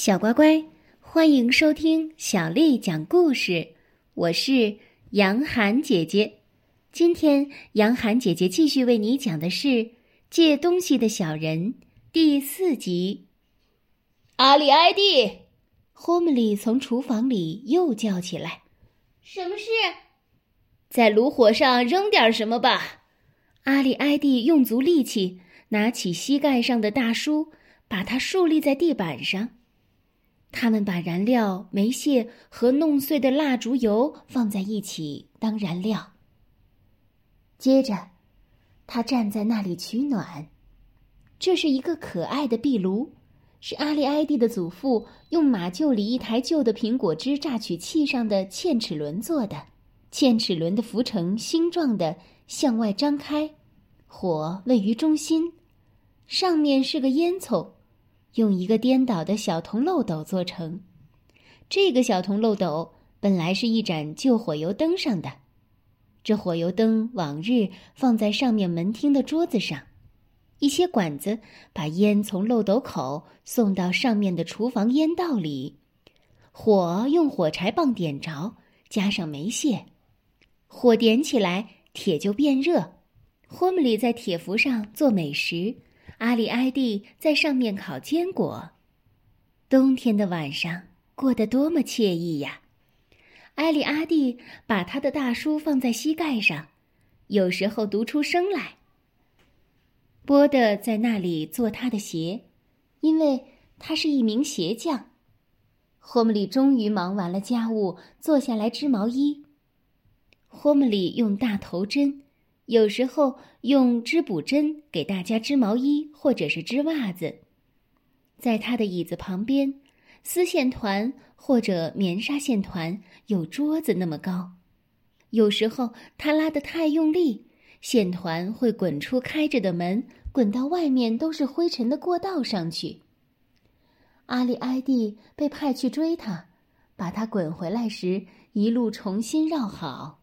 小乖乖，欢迎收听小丽讲故事。我是杨涵姐姐。今天，杨涵姐姐继续为你讲的是《借东西的小人》第四集。阿里埃蒂，霍姆里从厨房里又叫起来：“什么事？在炉火上扔点什么吧。”阿里埃蒂用足力气，拿起膝盖上的大书，把它竖立在地板上。他们把燃料、煤屑和弄碎的蜡烛油放在一起当燃料。接着，他站在那里取暖。这是一个可爱的壁炉，是阿利埃蒂的祖父用马厩里一台旧的苹果汁榨取器上的嵌齿轮做的。嵌齿轮的浮成星状的向外张开，火位于中心，上面是个烟囱。用一个颠倒的小铜漏斗做成，这个小铜漏斗本来是一盏旧火油灯上的。这火油灯往日放在上面门厅的桌子上，一些管子把烟从漏斗口送到上面的厨房烟道里，火用火柴棒点着，加上煤屑，火点起来，铁就变热。霍姆里在铁符上做美食。阿里埃蒂在上面烤坚果，冬天的晚上过得多么惬意呀！埃里阿蒂把他的大书放在膝盖上，有时候读出声来。波德在那里做他的鞋，因为他是一名鞋匠。霍姆里终于忙完了家务，坐下来织毛衣。霍姆里用大头针。有时候用织补针给大家织毛衣，或者是织袜子。在他的椅子旁边，丝线团或者棉纱线团有桌子那么高。有时候他拉得太用力，线团会滚出开着的门，滚到外面都是灰尘的过道上去。阿里埃蒂被派去追他，把他滚回来时，一路重新绕好。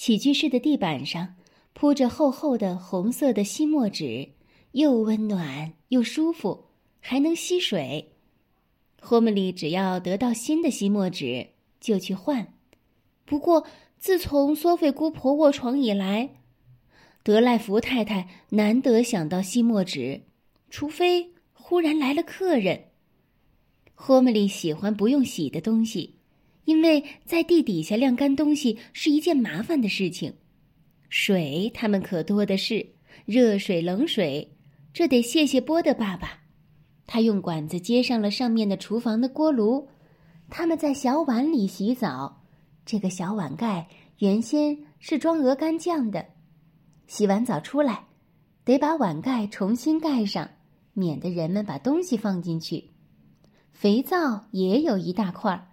起居室的地板上铺着厚厚的红色的吸墨纸，又温暖又舒服，还能吸水。霍姆利只要得到新的吸墨纸就去换。不过，自从索菲姑婆卧床以来，德赖福太太难得想到吸墨纸，除非忽然来了客人。霍姆利喜欢不用洗的东西。因为在地底下晾干东西是一件麻烦的事情，水他们可多的是，热水、冷水，这得谢谢波的爸爸，他用管子接上了上面的厨房的锅炉。他们在小碗里洗澡，这个小碗盖原先是装鹅肝酱的。洗完澡出来，得把碗盖重新盖上，免得人们把东西放进去。肥皂也有一大块儿。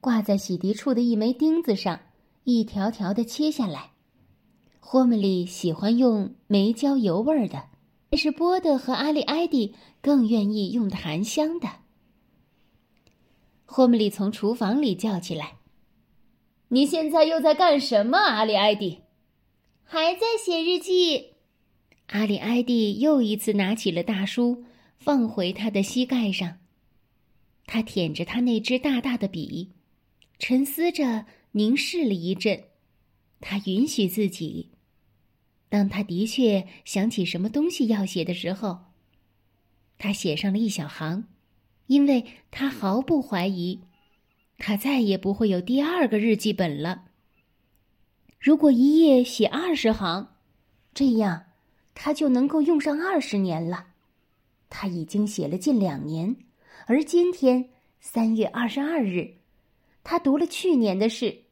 挂在洗涤处的一枚钉子上，一条条的切下来。霍姆利喜欢用煤焦油味儿的，但是波德和阿里埃蒂更愿意用檀香的。霍姆里从厨房里叫起来：“你现在又在干什么，阿里埃蒂？”“还在写日记。”阿里埃蒂又一次拿起了大书，放回他的膝盖上。他舔着他那支大大的笔。沉思着，凝视了一阵，他允许自己。当他的确想起什么东西要写的时候，他写上了一小行，因为他毫不怀疑，他再也不会有第二个日记本了。如果一页写二十行，这样他就能够用上二十年了。他已经写了近两年，而今天三月二十二日。他读了去年的事，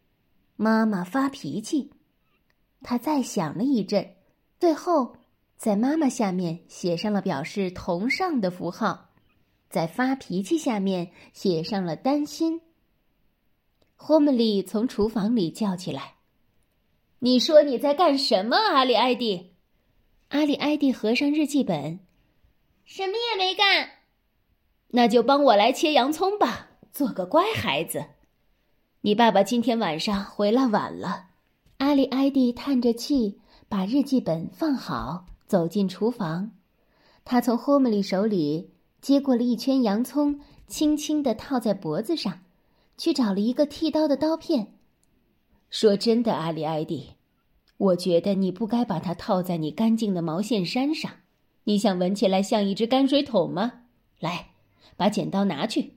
妈妈发脾气。他再想了一阵，最后在妈妈下面写上了表示同上的符号，在发脾气下面写上了担心。霍姆利从厨房里叫起来：“你说你在干什么，阿里埃蒂？”阿里埃蒂合上日记本：“什么也没干。”那就帮我来切洋葱吧，做个乖孩子。你爸爸今天晚上回来晚了。阿里埃蒂叹着气，把日记本放好，走进厨房。他从霍姆利手里接过了一圈洋葱，轻轻的套在脖子上，去找了一个剃刀的刀片。说真的，阿里埃蒂，我觉得你不该把它套在你干净的毛线衫上。你想闻起来像一只泔水桶吗？来，把剪刀拿去。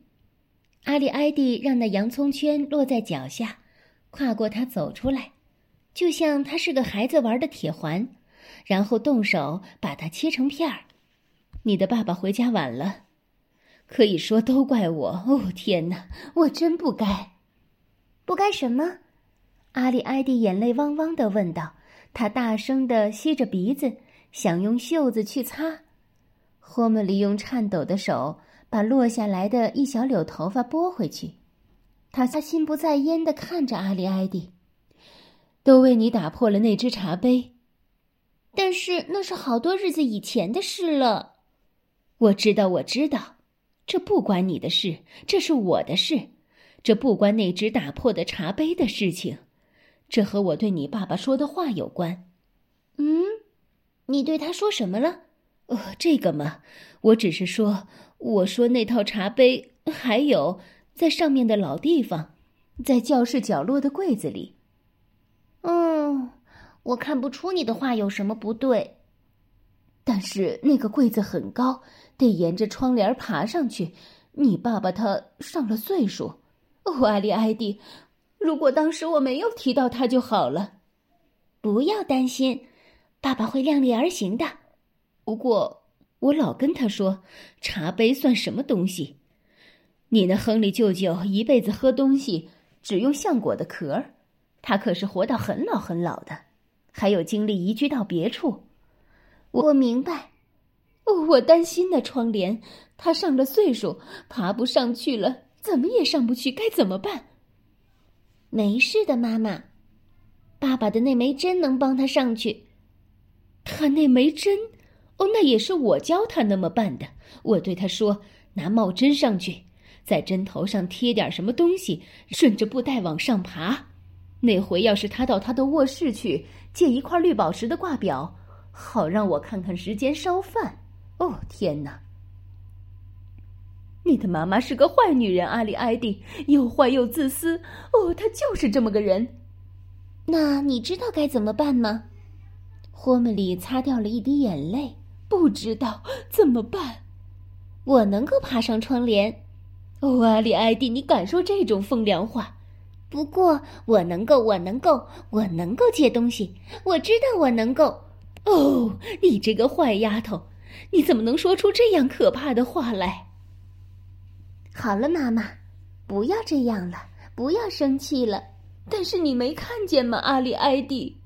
阿里埃蒂让那洋葱圈落在脚下，跨过它走出来，就像它是个孩子玩的铁环，然后动手把它切成片儿。你的爸爸回家晚了，可以说都怪我。哦，天哪，我真不该，不该什么？阿里埃蒂眼泪汪汪的问道。他大声的吸着鼻子，想用袖子去擦。霍姆利用颤抖的手把落下来的一小绺头发拨回去。他他心不在焉的看着阿里埃蒂。都为你打破了那只茶杯，但是那是好多日子以前的事了。我知道，我知道，这不关你的事，这是我的事，这不关那只打破的茶杯的事情，这和我对你爸爸说的话有关。嗯，你对他说什么了？呃，这个嘛，我只是说，我说那套茶杯还有在上面的老地方，在教室角落的柜子里。嗯，我看不出你的话有什么不对。但是那个柜子很高，得沿着窗帘爬上去。你爸爸他上了岁数，哦，阿里埃蒂，如果当时我没有提到他就好了。不要担心，爸爸会量力而行的。不过我老跟他说，茶杯算什么东西？你那亨利舅舅一辈子喝东西只用橡果的壳儿，他可是活到很老很老的，还有精力移居到别处。我明白，我担心那窗帘，他上了岁数，爬不上去了，怎么也上不去，该怎么办？没事的，妈妈，爸爸的那枚针能帮他上去。他那枚针，哦，那也是我教他那么办的。我对他说：“拿帽针上去，在针头上贴点什么东西，顺着布带往上爬。那回要是他到他的卧室去借一块绿宝石的挂表。”好让我看看时间烧饭。哦天哪！你的妈妈是个坏女人，阿里埃蒂，又坏又自私。哦，她就是这么个人。那你知道该怎么办吗？霍姆里擦掉了一滴眼泪。不知道怎么办。我能够爬上窗帘。哦，阿里埃蒂，你敢说这种风凉话？不过我能够，我能够，我能够借东西。我知道我能够。哦，你这个坏丫头，你怎么能说出这样可怕的话来？好了，妈妈，不要这样了，不要生气了。但是你没看见吗，阿里埃蒂？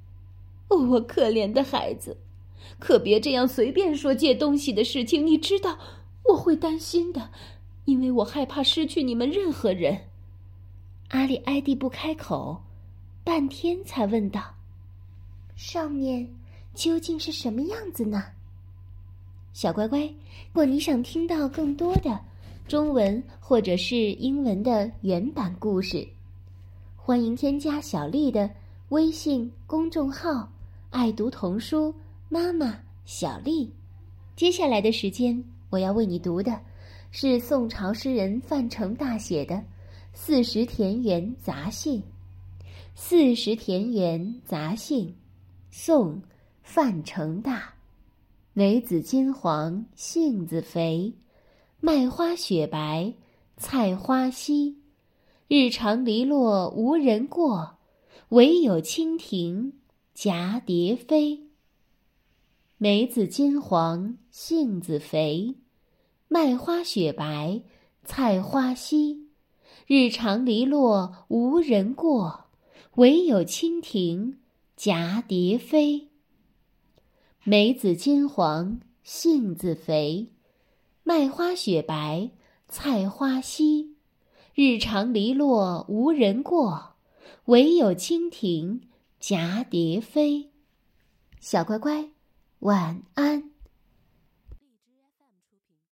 哦，我可怜的孩子，可别这样随便说借东西的事情。你知道我会担心的，因为我害怕失去你们任何人。阿里埃蒂不开口，半天才问道：“上面。”究竟是什么样子呢？小乖乖，如果你想听到更多的中文或者是英文的原版故事，欢迎添加小丽的微信公众号“爱读童书妈妈小丽”。接下来的时间，我要为你读的是宋朝诗人范成大写的《四时田园杂兴》。《四时田园杂兴》，宋。范成大，梅子金黄，杏子肥，麦花雪白，菜花稀。日长篱落无人过，惟有蜻蜓蛱蝶飞。梅子金黄，杏子肥，麦花雪白，菜花稀。日长篱落无人过，惟有蜻蜓蛱蝶飞。梅子金黄，杏子肥，麦花雪白，菜花稀。日长篱落无人过，惟有蜻蜓蛱蝶飞。小乖乖，晚安。